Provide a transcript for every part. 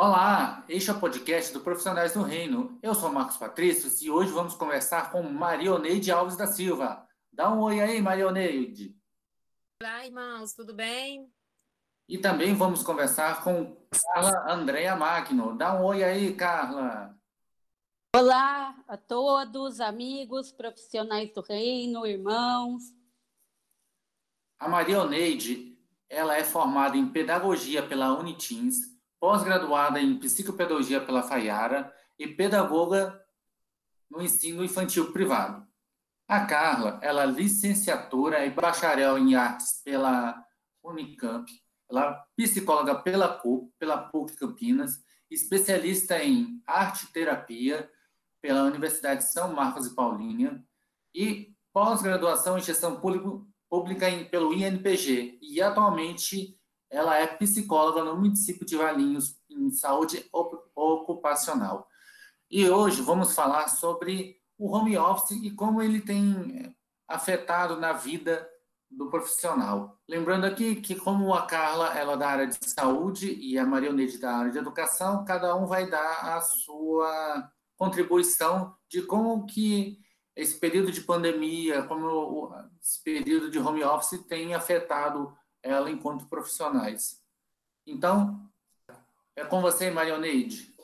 Olá, este é o podcast do Profissionais do Reino. Eu sou Marcos Patrício e hoje vamos conversar com Marioneide Alves da Silva. Dá um oi aí, Marioneide. Olá, irmãos, tudo bem? E também vamos conversar com Carla Andréa Magno. Dá um oi aí, Carla. Olá a todos, amigos, profissionais do reino, irmãos. A Marioneide, ela é formada em Pedagogia pela Unitins, pós-graduada em psicopedagogia pela Faiara e pedagoga no ensino infantil privado. A Carla, ela é licenciatura e bacharel em artes pela Unicamp, ela é psicóloga pela pela PUC Campinas, especialista em arte terapia pela Universidade de São Marcos e Paulínia e pós-graduação em gestão pública pelo INPG e atualmente ela é psicóloga no município de Valinhos, em saúde ocupacional. E hoje vamos falar sobre o home office e como ele tem eh, afetado na vida do profissional. Lembrando aqui que como a Carla ela é da área de saúde e a Marionete da área de educação, cada um vai dar a sua contribuição de como que esse período de pandemia, como esse período de home office tem afetado ela enquanto profissionais. Então, é com você, Marioneide.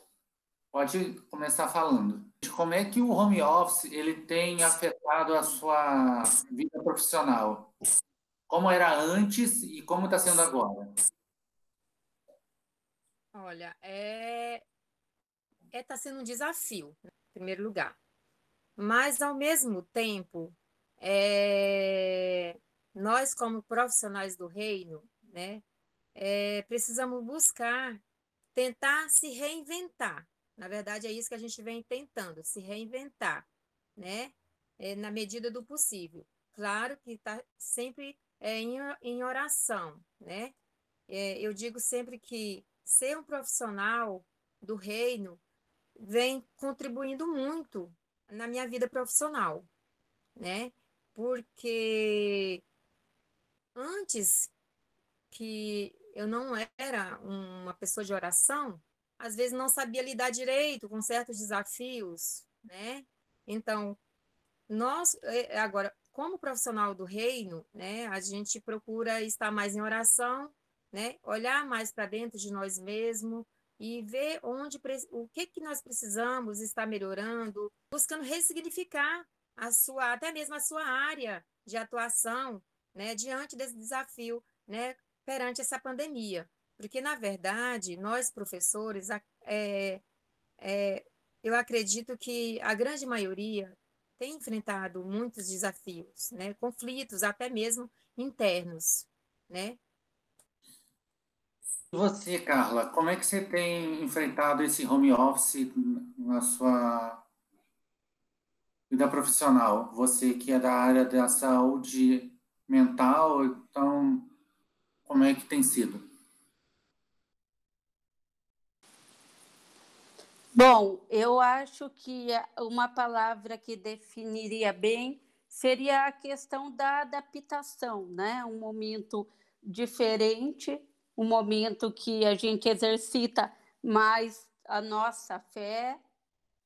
Pode começar falando. Como é que o home office ele tem afetado a sua vida profissional? Como era antes e como está sendo agora? Olha, é está é, tá sendo um desafio, em primeiro lugar. Mas, ao mesmo tempo, é, nós, como profissionais do reino, né, é, precisamos buscar, tentar se reinventar. Na verdade, é isso que a gente vem tentando, se reinventar, né, é, na medida do possível. Claro que está sempre é, em, em oração, né? É, eu digo sempre que ser um profissional do reino vem contribuindo muito na minha vida profissional, né? Porque antes que eu não era uma pessoa de oração, às vezes não sabia lidar direito com certos desafios, né? Então, nós é, agora, como profissional do reino, né, a gente procura estar mais em oração, né? Olhar mais para dentro de nós mesmos e ver onde o que que nós precisamos estar melhorando, buscando ressignificar a sua até mesmo a sua área de atuação, né, diante desse desafio, né, perante essa pandemia. Porque, na verdade, nós, professores, é, é, eu acredito que a grande maioria tem enfrentado muitos desafios, né, conflitos, até mesmo internos, né? Você, Carla, como é que você tem enfrentado esse home office na sua vida profissional? Você que é da área da saúde mental, então como é que tem sido? Bom, eu acho que uma palavra que definiria bem seria a questão da adaptação, né? Um momento diferente, um momento que a gente exercita mais a nossa fé,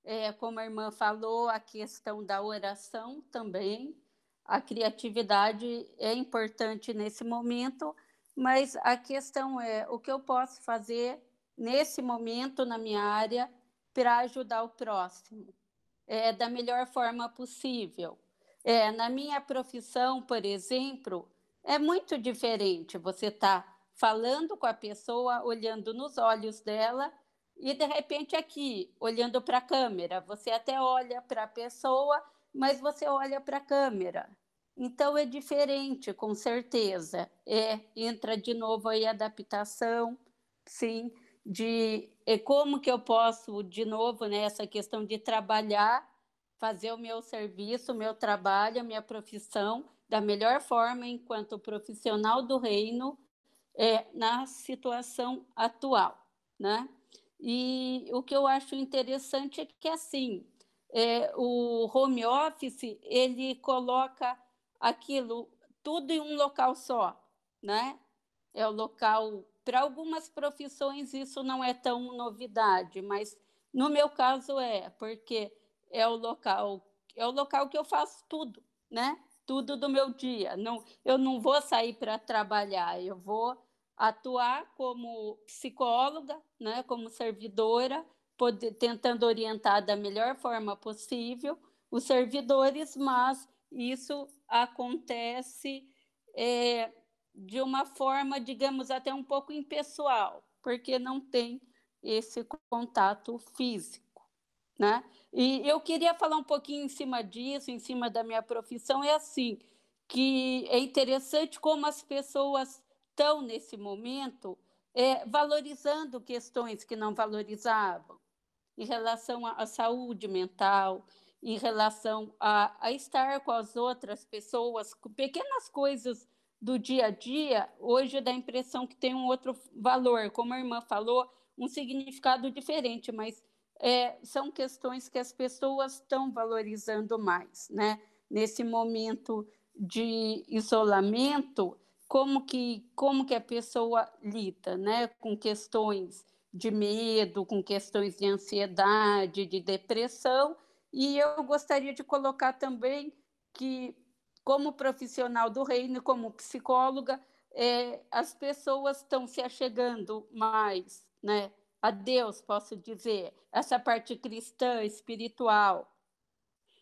é, como a irmã falou, a questão da oração também, a criatividade é importante nesse momento, mas a questão é o que eu posso fazer nesse momento na minha área para ajudar o próximo é, da melhor forma possível. É, na minha profissão, por exemplo, é muito diferente. Você está falando com a pessoa, olhando nos olhos dela, e de repente aqui, olhando para a câmera, você até olha para a pessoa, mas você olha para a câmera. Então é diferente, com certeza. É, entra de novo aí a adaptação, sim, de é como que eu posso, de novo, né, essa questão de trabalhar, fazer o meu serviço, o meu trabalho, a minha profissão da melhor forma enquanto profissional do reino é, na situação atual, né? E o que eu acho interessante é que assim é, o home office ele coloca aquilo tudo em um local só, né? É o local para algumas profissões isso não é tão novidade, mas no meu caso é, porque é o local, é o local que eu faço tudo, né? Tudo do meu dia. Não, eu não vou sair para trabalhar, eu vou atuar como psicóloga, né, como servidora, poder, tentando orientar da melhor forma possível os servidores, mas isso acontece é, de uma forma, digamos, até um pouco impessoal, porque não tem esse contato físico, né? E eu queria falar um pouquinho em cima disso, em cima da minha profissão, é assim, que é interessante como as pessoas estão nesse momento é, valorizando questões que não valorizavam em relação à saúde mental, em relação a, a estar com as outras pessoas, com pequenas coisas do dia a dia, hoje dá a impressão que tem um outro valor, como a irmã falou, um significado diferente, mas é, são questões que as pessoas estão valorizando mais, né? Nesse momento de isolamento, como que como que a pessoa lida, né? Com questões de medo, com questões de ansiedade, de depressão, e eu gostaria de colocar também que como profissional do reino, como psicóloga, é, as pessoas estão se achegando mais né, a Deus, posso dizer, essa parte cristã, espiritual.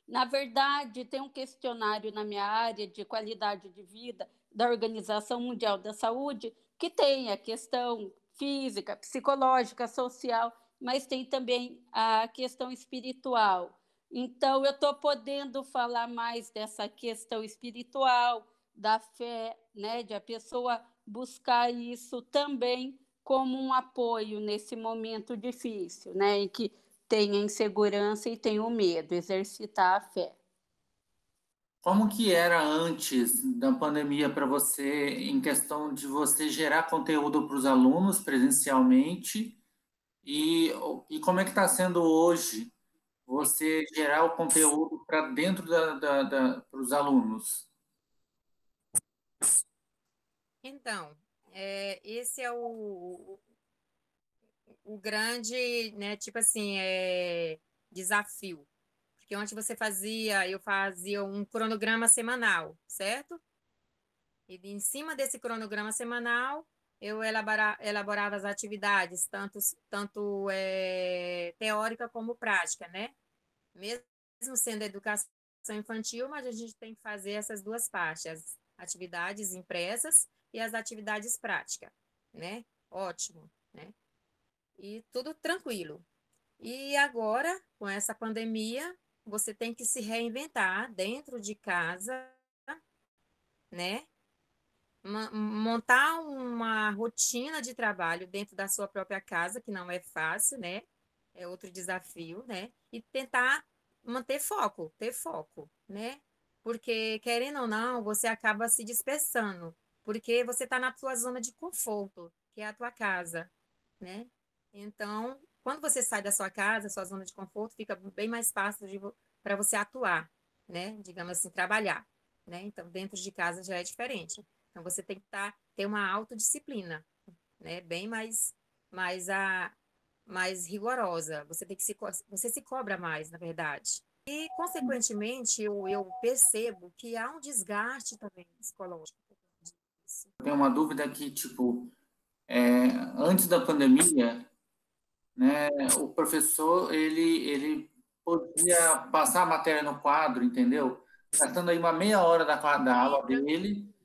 Na verdade, tem um questionário na minha área de qualidade de vida da Organização Mundial da Saúde que tem a questão física, psicológica, social, mas tem também a questão espiritual. Então, eu estou podendo falar mais dessa questão espiritual, da fé, né, de a pessoa buscar isso também como um apoio nesse momento difícil, né, em que tem a insegurança e tem o medo, exercitar a fé. Como que era antes da pandemia para você, em questão de você gerar conteúdo para os alunos presencialmente, e, e como é que está sendo hoje você gerar o conteúdo para dentro da, da, da para os alunos? Então, é, esse é o, o grande, né, tipo assim, é, desafio. Porque antes você fazia, eu fazia um cronograma semanal, certo? E em cima desse cronograma semanal, eu elabora, elaborava as atividades, tanto, tanto é, teórica como prática, né? Mesmo sendo educação infantil, mas a gente tem que fazer essas duas partes, as atividades impressas e as atividades práticas, né? Ótimo, né? E tudo tranquilo. E agora, com essa pandemia, você tem que se reinventar dentro de casa, né? Montar uma rotina de trabalho dentro da sua própria casa, que não é fácil, né? É outro desafio, né? E tentar manter foco, ter foco, né? Porque, querendo ou não, você acaba se dispersando, porque você está na sua zona de conforto, que é a tua casa, né? Então, quando você sai da sua casa, sua zona de conforto, fica bem mais fácil para você atuar, né? Digamos assim, trabalhar, né? Então, dentro de casa já é diferente. Então você tem que tá, ter uma autodisciplina, né? Bem mais, mais, a, mais rigorosa. Você tem que se, você se cobra mais, na verdade. E, consequentemente, eu, eu percebo que há um desgaste também psicológico. Tem uma dúvida aqui, tipo, é, antes da pandemia, né, o professor, ele, ele podia passar a matéria no quadro, entendeu? Gastando aí uma meia hora da, da aula dele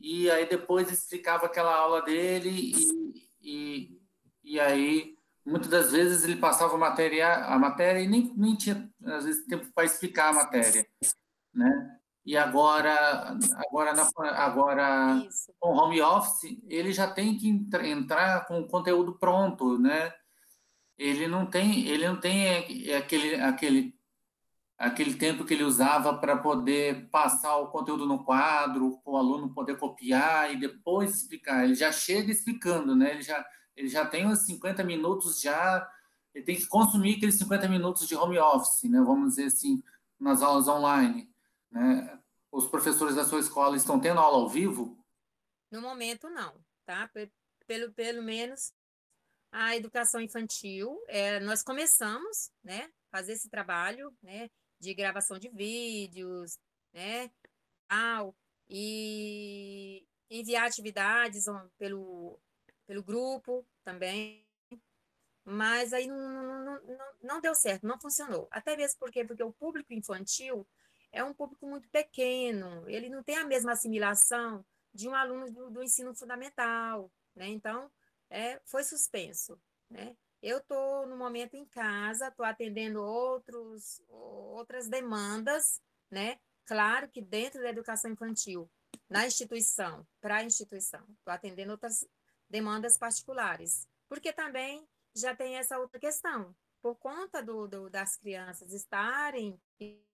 e aí depois explicava aquela aula dele e, e, e aí muitas das vezes ele passava a matéria, a matéria e nem, nem tinha às vezes tempo para explicar a matéria, né? E agora, agora, na, agora com home office, ele já tem que entrar com o conteúdo pronto, né? Ele não tem, ele não tem aquele, aquele aquele tempo que ele usava para poder passar o conteúdo no quadro, para o aluno poder copiar e depois explicar. Ele já chega explicando, né? Ele já, ele já tem uns 50 minutos já, ele tem que consumir aqueles 50 minutos de home office, né? Vamos dizer assim, nas aulas online, né? Os professores da sua escola estão tendo aula ao vivo? No momento, não, tá? pelo, pelo menos a educação infantil, é, nós começamos, né, fazer esse trabalho, né, de gravação de vídeos, né, tal, e enviar atividades pelo, pelo grupo também, mas aí não, não, não, não deu certo, não funcionou. Até mesmo porque, porque o público infantil é um público muito pequeno, ele não tem a mesma assimilação de um aluno do, do ensino fundamental, né? Então, é, foi suspenso, né? Eu estou, no momento, em casa, estou atendendo outros, outras demandas, né? Claro que dentro da educação infantil, na instituição, para a instituição, estou atendendo outras demandas particulares, porque também já tem essa outra questão. Por conta do, do, das crianças estarem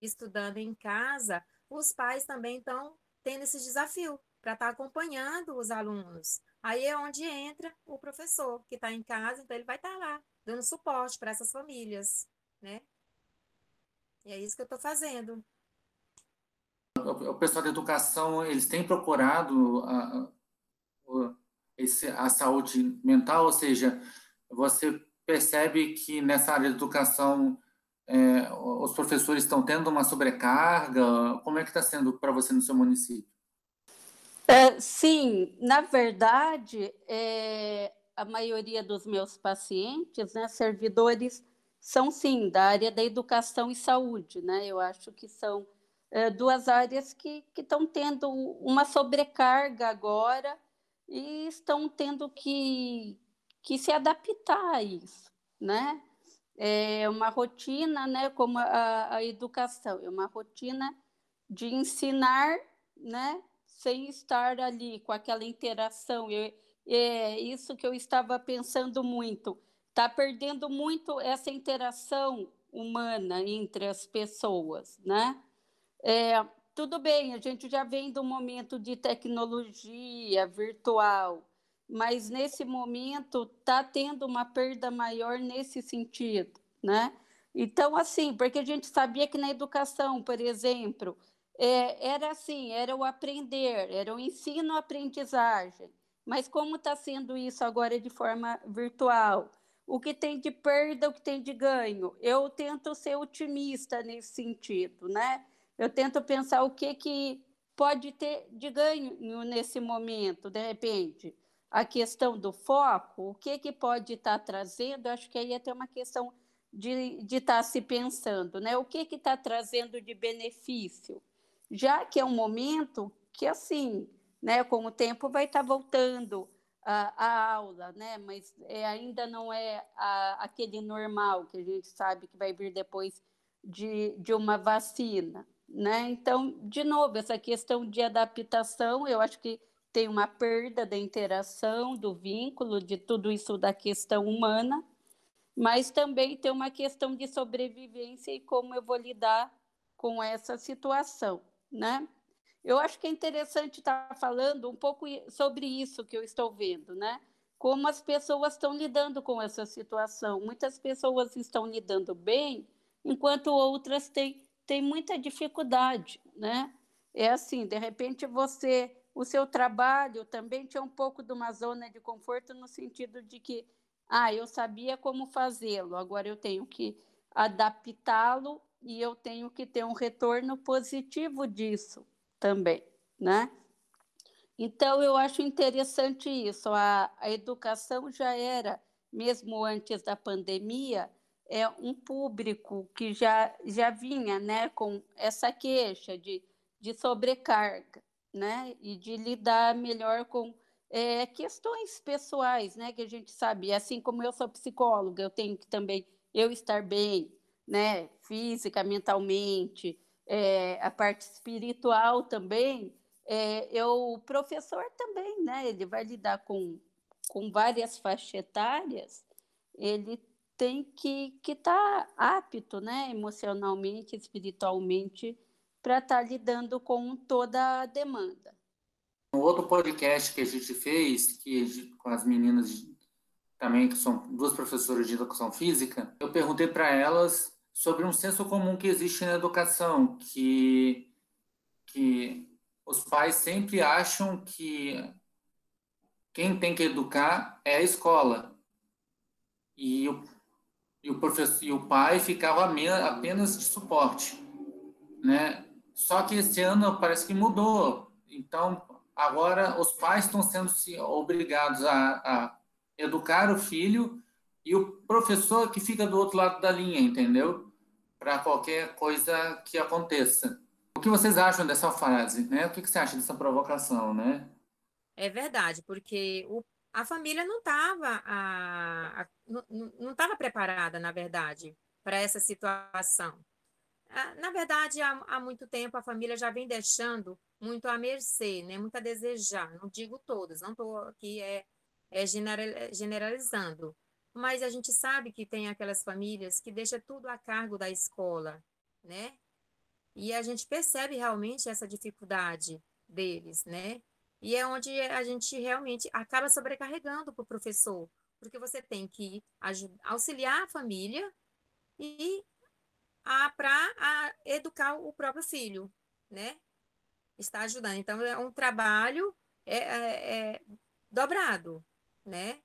estudando em casa, os pais também estão tendo esse desafio para estar tá acompanhando os alunos. Aí é onde entra o professor, que está em casa, então ele vai estar tá lá, dando suporte para essas famílias, né? E é isso que eu estou fazendo. O pessoal da educação, eles têm procurado a, a, saúde mental, ou seja, você percebe que nessa área de educação é, os professores estão tendo uma sobrecarga? Como é que está sendo para você no seu município? É, sim, na verdade, é, a maioria dos meus pacientes, né, servidores, são sim da área da educação e saúde, né? Eu acho que são é, duas áreas que estão tendo uma sobrecarga agora e estão tendo que, que se adaptar a isso, né? É uma rotina, né, como a, a educação, é uma rotina de ensinar, né, sem estar ali com aquela interação. Eu, é isso que eu estava pensando muito. Está perdendo muito essa interação humana entre as pessoas, né? É, tudo bem, a gente já vem do momento de tecnologia virtual, mas nesse momento está tendo uma perda maior nesse sentido, né? Então, assim, porque a gente sabia que na educação, por exemplo, é, era assim, era o aprender, era o ensino-aprendizagem. Mas como está sendo isso agora de forma virtual? O que tem de perda, o que tem de ganho? Eu tento ser otimista nesse sentido, né? Eu tento pensar o que, que pode ter de ganho nesse momento, de repente a questão do foco, o que, que pode estar tá trazendo, acho que aí é até uma questão de estar tá se pensando, né? O que está trazendo de benefício? Já que é um momento que, assim, né, com o tempo vai estar tá voltando a, aula, né? Mas é, ainda não é a, aquele normal que a gente sabe que vai vir depois de, de uma vacina, né? Então, de novo, essa questão de adaptação, eu acho que tem uma perda da interação, do vínculo, de tudo isso da questão humana, mas também tem uma questão de sobrevivência e como eu vou lidar com essa situação, né? Eu acho que é interessante estar falando um pouco sobre isso que eu estou vendo, né? Como as pessoas estão lidando com essa situação. Muitas pessoas estão lidando bem, enquanto outras têm, têm muita dificuldade, né? É assim, de repente você o seu trabalho também tinha um pouco de uma zona de conforto no sentido de que, ah, eu sabia como fazê-lo, agora eu tenho que adaptá-lo e eu tenho que ter um retorno positivo disso também, né? Então, eu acho interessante isso. A, a educação já era, mesmo antes da pandemia, é um público que já, já vinha né, com essa queixa de, de sobrecarga né? E de lidar melhor com é, questões pessoais, né? Que a gente sabe, assim como eu sou psicóloga, eu tenho que também eu estar bem, né? Física, mentalmente, é, a parte espiritual também. É, eu, o professor também, né? Ele vai lidar com, com várias faixas etárias, ele tem que estar tá apto, né? Emocionalmente, espiritualmente, para estar tá lidando com toda a demanda. Um outro podcast que a gente fez, que com as meninas também, que são duas professoras de educação física, eu perguntei para elas sobre um senso comum que existe na educação, que, que os pais sempre acham que, quem tem que educar é a escola. E o, e o professor e o pai ficava apenas de suporte, né? Só que esse ano parece que mudou. Então, agora os pais estão sendo obrigados a, a educar o filho e o professor que fica do outro lado da linha, entendeu? Para qualquer coisa que aconteça. O que vocês acham dessa frase, né? O que você acha dessa provocação, né? É verdade, porque o, a família não estava não estava preparada, na verdade, para essa situação. Ah, na verdade, há, há, muito tempo a família já vem deixando muito a mercê, né? muito a desejar. Não digo todas, não estou aqui é, é generalizando, mas a gente sabe que tem aquelas famílias que deixam tudo a cargo da escola, né? E a gente percebe realmente essa dificuldade deles, né? E é onde a gente realmente acaba sobrecarregando para o professor, porque você tem que auxiliar a família e para educar o próprio filho, né? Está ajudando. Então, é um trabalho é, é, é dobrado, né?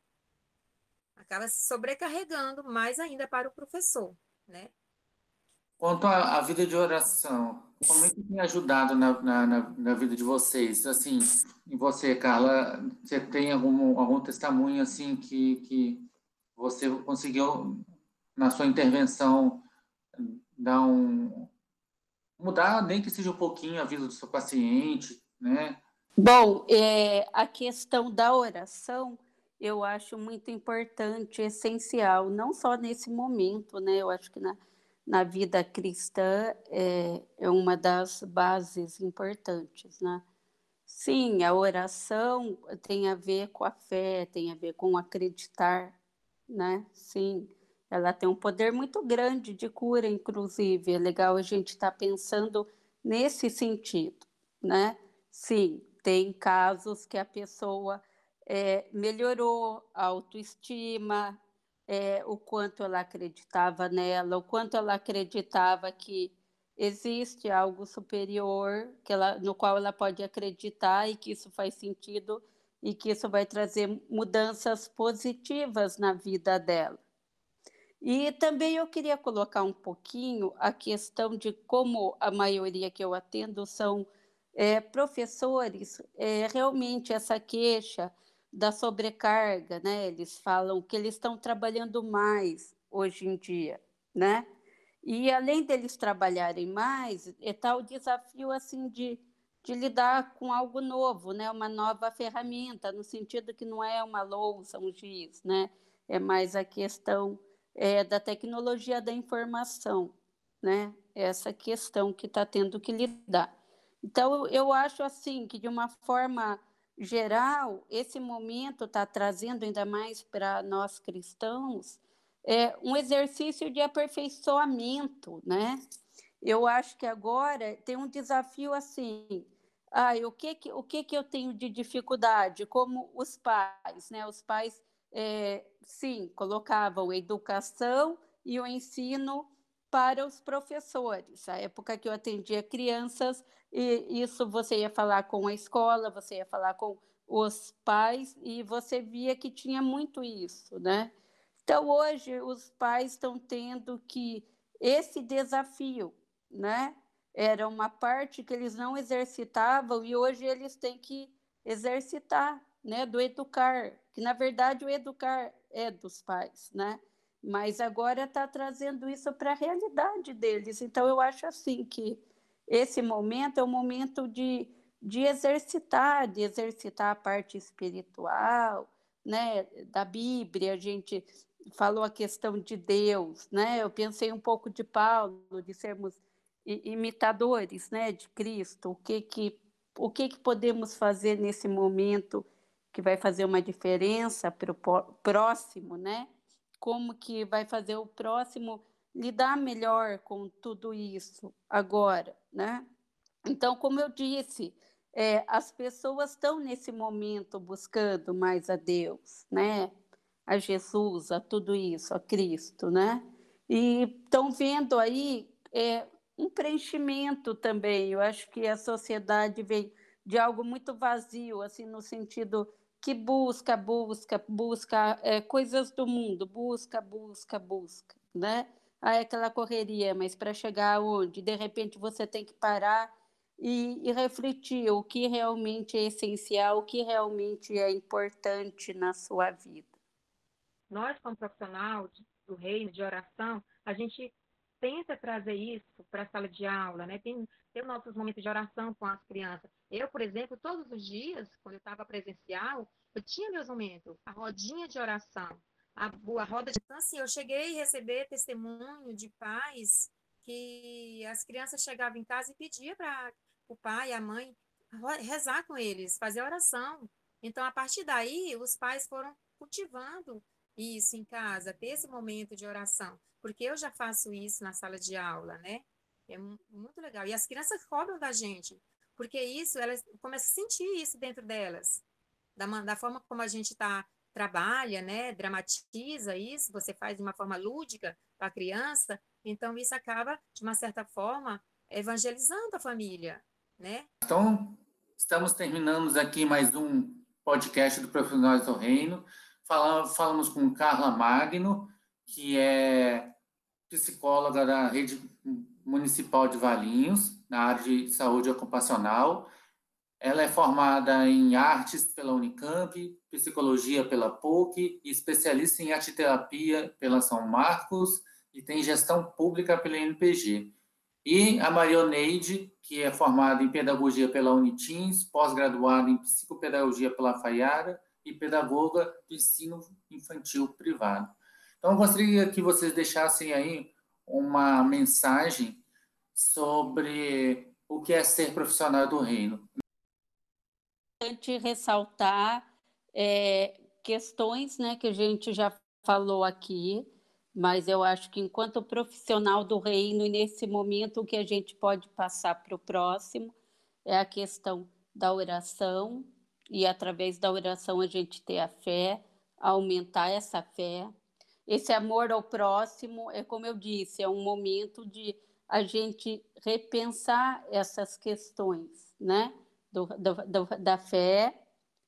Acaba se sobrecarregando mais ainda para o professor, né? Quanto à, à vida de oração, como é que tem ajudado na, na, na, vida de vocês? Assim, e você, Carla, você tem algum, algum testemunho assim que, que você conseguiu, na sua intervenção, dar um mudar, nem que seja um pouquinho a vida do seu paciente, né? Bom, é, a questão da oração eu acho muito importante, essencial, não só nesse momento, né? Eu acho que na na vida cristã é, é uma das bases importantes, né? Sim, a oração tem a ver com a fé, tem a ver com acreditar, né? Sim, ela tem um poder muito grande de cura, inclusive. É legal a gente estar tá pensando nesse sentido, né? Sim, tem casos que a pessoa é, melhorou a autoestima, é, o quanto ela acreditava nela, o quanto ela acreditava que existe algo superior que ela, no qual ela pode acreditar e que isso faz sentido e que isso vai trazer mudanças positivas na vida dela. E também eu queria colocar um pouquinho a questão de como a maioria que eu atendo são é, professores, é, realmente essa queixa da sobrecarga, né? Eles falam que eles estão trabalhando mais hoje em dia, né? E além deles trabalharem mais, é tal o desafio assim de, de lidar com algo novo, né? Uma nova ferramenta, no sentido que não é uma louça, um giz, né? É mais a questão é, da tecnologia da informação, né? Essa questão que está tendo que lidar. Então, eu acho assim que de uma forma geral, esse momento está trazendo ainda mais para nós cristãos é, um exercício de aperfeiçoamento, né? Eu acho que agora tem um desafio assim. Ah, o que que, o que que eu tenho de dificuldade? Como os pais, né? Os pais, é, sim, colocavam educação e o ensino para os professores. A época que eu atendia crianças, e isso você ia falar com a escola, você ia falar com os pais, e você via que tinha muito isso, né? Então, hoje, os pais estão tendo que esse desafio, né? Era uma parte que eles não exercitavam e hoje eles têm que exercitar, né? Do educar, que na verdade o educar é dos pais, né? Mas agora está trazendo isso para a realidade deles. Então, eu acho assim que esse momento é um momento de, de exercitar, de exercitar a parte espiritual, né, da Bíblia, a gente falou a questão de Deus, né? Eu pensei um pouco de Paulo, de sermos imitadores, né, de Cristo. O que que o que que podemos fazer nesse momento que vai fazer uma diferença para o próximo, né? Como que vai fazer o próximo lidar melhor com tudo isso agora, né? Então, como eu disse, é, as pessoas estão nesse momento buscando mais a Deus, né? A Jesus, a tudo isso, a Cristo, né? E estão vendo aí é, um preenchimento também. Eu acho que a sociedade vem de algo muito vazio, assim, no sentido que busca, busca, busca é, coisas do mundo, busca, busca, busca, né? Aí aquela correria, mas para chegar aonde? De repente você tem que parar e, e, refletir o que realmente é essencial, o que realmente é importante na sua vida. Nós, como profissional do reino de oração, a gente tenta trazer isso para a sala de aula, né? Tem, tem nossos momentos de oração com as crianças. Eu, por exemplo, todos os dias, quando eu estava presencial, eu tinha meus momentos, a rodinha de oração, a, a roda de... Então, assim, eu cheguei a receber testemunho de pais que as crianças chegavam em casa e pediam para o pai a mãe rezar com eles, fazer oração. Então, a partir daí, os pais foram cultivando isso em casa, ter esse momento de oração, porque eu já faço isso na sala de aula, né? É muito legal. E as crianças cobram da gente, porque isso, elas começam a sentir isso dentro delas, da, da forma como a gente tá, trabalha, né? Dramatiza isso, você faz de uma forma lúdica para a criança, então isso acaba, de uma certa forma, evangelizando a família, né? Então, estamos terminando aqui mais um podcast do Profissionais do Reino falamos com Carla Magno, que é psicóloga da Rede Municipal de Valinhos, na área de saúde ocupacional. Ela é formada em artes pela Unicamp, psicologia pela PUC especialista em arteterapia pela São Marcos e tem gestão pública pela NPG. E a Marioneide, que é formada em pedagogia pela Unitins, pós-graduada em psicopedagogia pela Faiara e pedagoga do ensino infantil privado. Então, eu gostaria que vocês deixassem aí uma mensagem sobre o que é ser profissional do reino. Importante ressaltar é, questões né, que a gente já falou aqui, mas eu acho que enquanto profissional do reino, nesse momento, o que a gente pode passar para o próximo é a questão da oração, e através da oração a gente ter a fé, aumentar essa fé. Esse amor ao próximo é como eu disse, é um momento de a gente repensar essas questões, né? Do, do, do, da fé,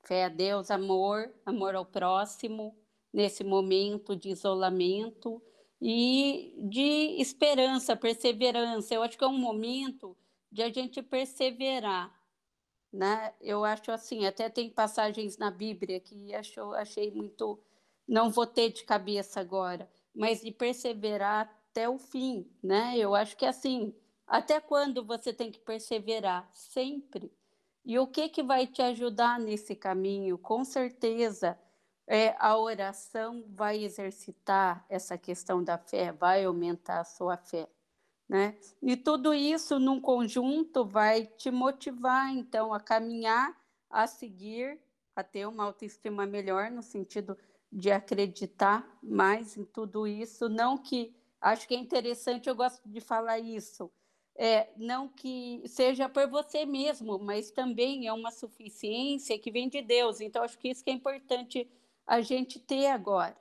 fé a Deus, amor, amor ao próximo, nesse momento de isolamento e de esperança, perseverança. Eu acho que é um momento de a gente perseverar, né? Eu acho assim, até tem passagens na Bíblia que achou, achei muito, não vou ter de cabeça agora, mas de perseverar até o fim, né? Eu acho que assim, até quando você tem que perseverar? Sempre. E o que que vai te ajudar nesse caminho? Com certeza, é, a oração vai exercitar essa questão da fé, vai aumentar a sua fé. Né? E tudo isso num conjunto vai te motivar, então, a caminhar, a seguir, a ter uma autoestima melhor, no sentido de acreditar mais em tudo isso. Não que, acho que é interessante, eu gosto de falar isso, é, não que seja por você mesmo, mas também é uma suficiência que vem de Deus. Então, acho que isso que é importante a gente ter agora,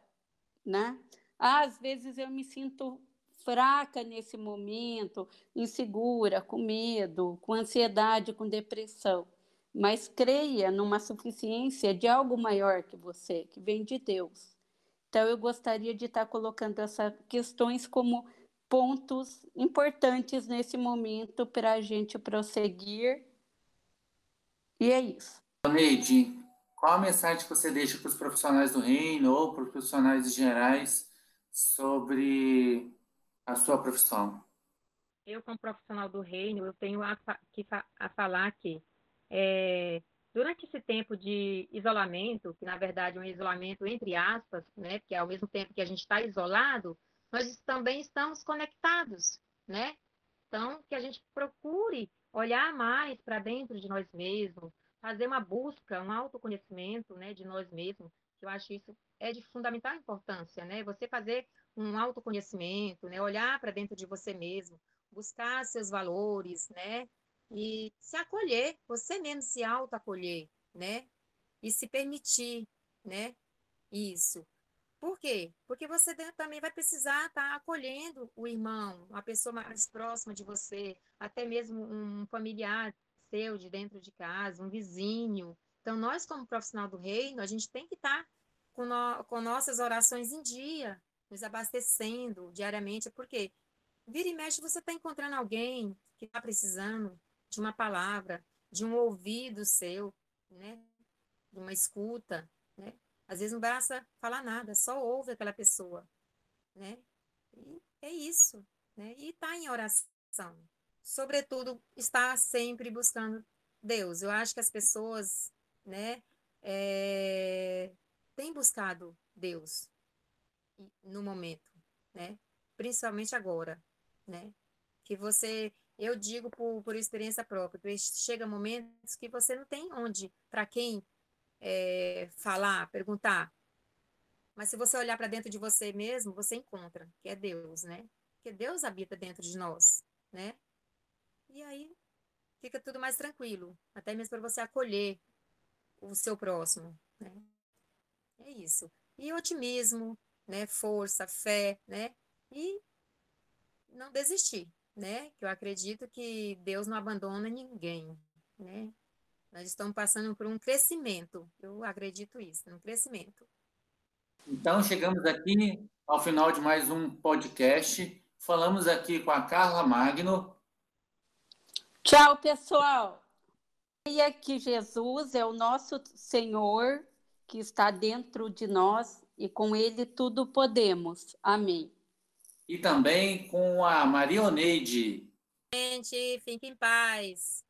né? Às vezes eu me sinto fraca nesse momento, insegura, com medo, com ansiedade, com depressão. Mas creia numa suficiência de algo maior que você, que vem de Deus. Então, eu gostaria de estar colocando essas questões como pontos importantes nesse momento para a gente prosseguir. E é isso. Neide, qual a mensagem que você deixa para os profissionais do reino ou para os profissionais gerais sobre a sua profissão? Eu, como profissional do reino, eu tenho a, que, a falar que é, durante esse tempo de isolamento, que na verdade é um isolamento entre aspas, né, porque ao mesmo tempo que a gente está isolado, nós também estamos conectados, né? Então, que a gente procure olhar mais para dentro de nós mesmos, fazer uma busca, um autoconhecimento, né, de nós mesmos, eu acho isso é de fundamental importância, né? Você fazer um autoconhecimento, né? Olhar para dentro de você mesmo, buscar seus valores, né? E se acolher, você mesmo se autoacolher, né? E se permitir, né? Isso. Por quê? Porque você também vai precisar estar tá acolhendo o irmão, a pessoa mais próxima de você, até mesmo um familiar seu de dentro de casa, um vizinho, Então, nós, como profissional do reino, a gente tem que estar tá com, no, com nossas orações em dia, nos abastecendo diariamente, porque vira e mexe você está encontrando alguém que está precisando de uma palavra, de um ouvido seu, né? de uma escuta, né? Às vezes não basta falar nada, só ouve aquela pessoa, né? E é isso, né? E está em oração. Sobretudo, está sempre buscando Deus. Eu acho que as pessoas, né, é, têm buscado Deus no momento, né? Principalmente agora, né? Que você, eu digo por, por experiência própria, chega momentos que você não tem onde, para quem é, falar, perguntar. Mas se você olhar para dentro de você mesmo, você encontra, que é Deus, né? Que Deus habita dentro de nós, né? E aí fica tudo mais tranquilo, até mesmo para você acolher o seu próximo, né? É isso. E otimismo, né? Força, fé, né? E não desistir, né? Que eu acredito que Deus não abandona ninguém, né? Nós estamos passando por um crescimento, eu acredito isso, um crescimento. Então, chegamos aqui ao final de mais um podcast. Falamos aqui com a Carla Magno. Tchau, pessoal. Creia que Jesus é o nosso Senhor que está dentro de nós e com Ele tudo podemos. Amém. E também com a Marioneide. Gente, fique em paz.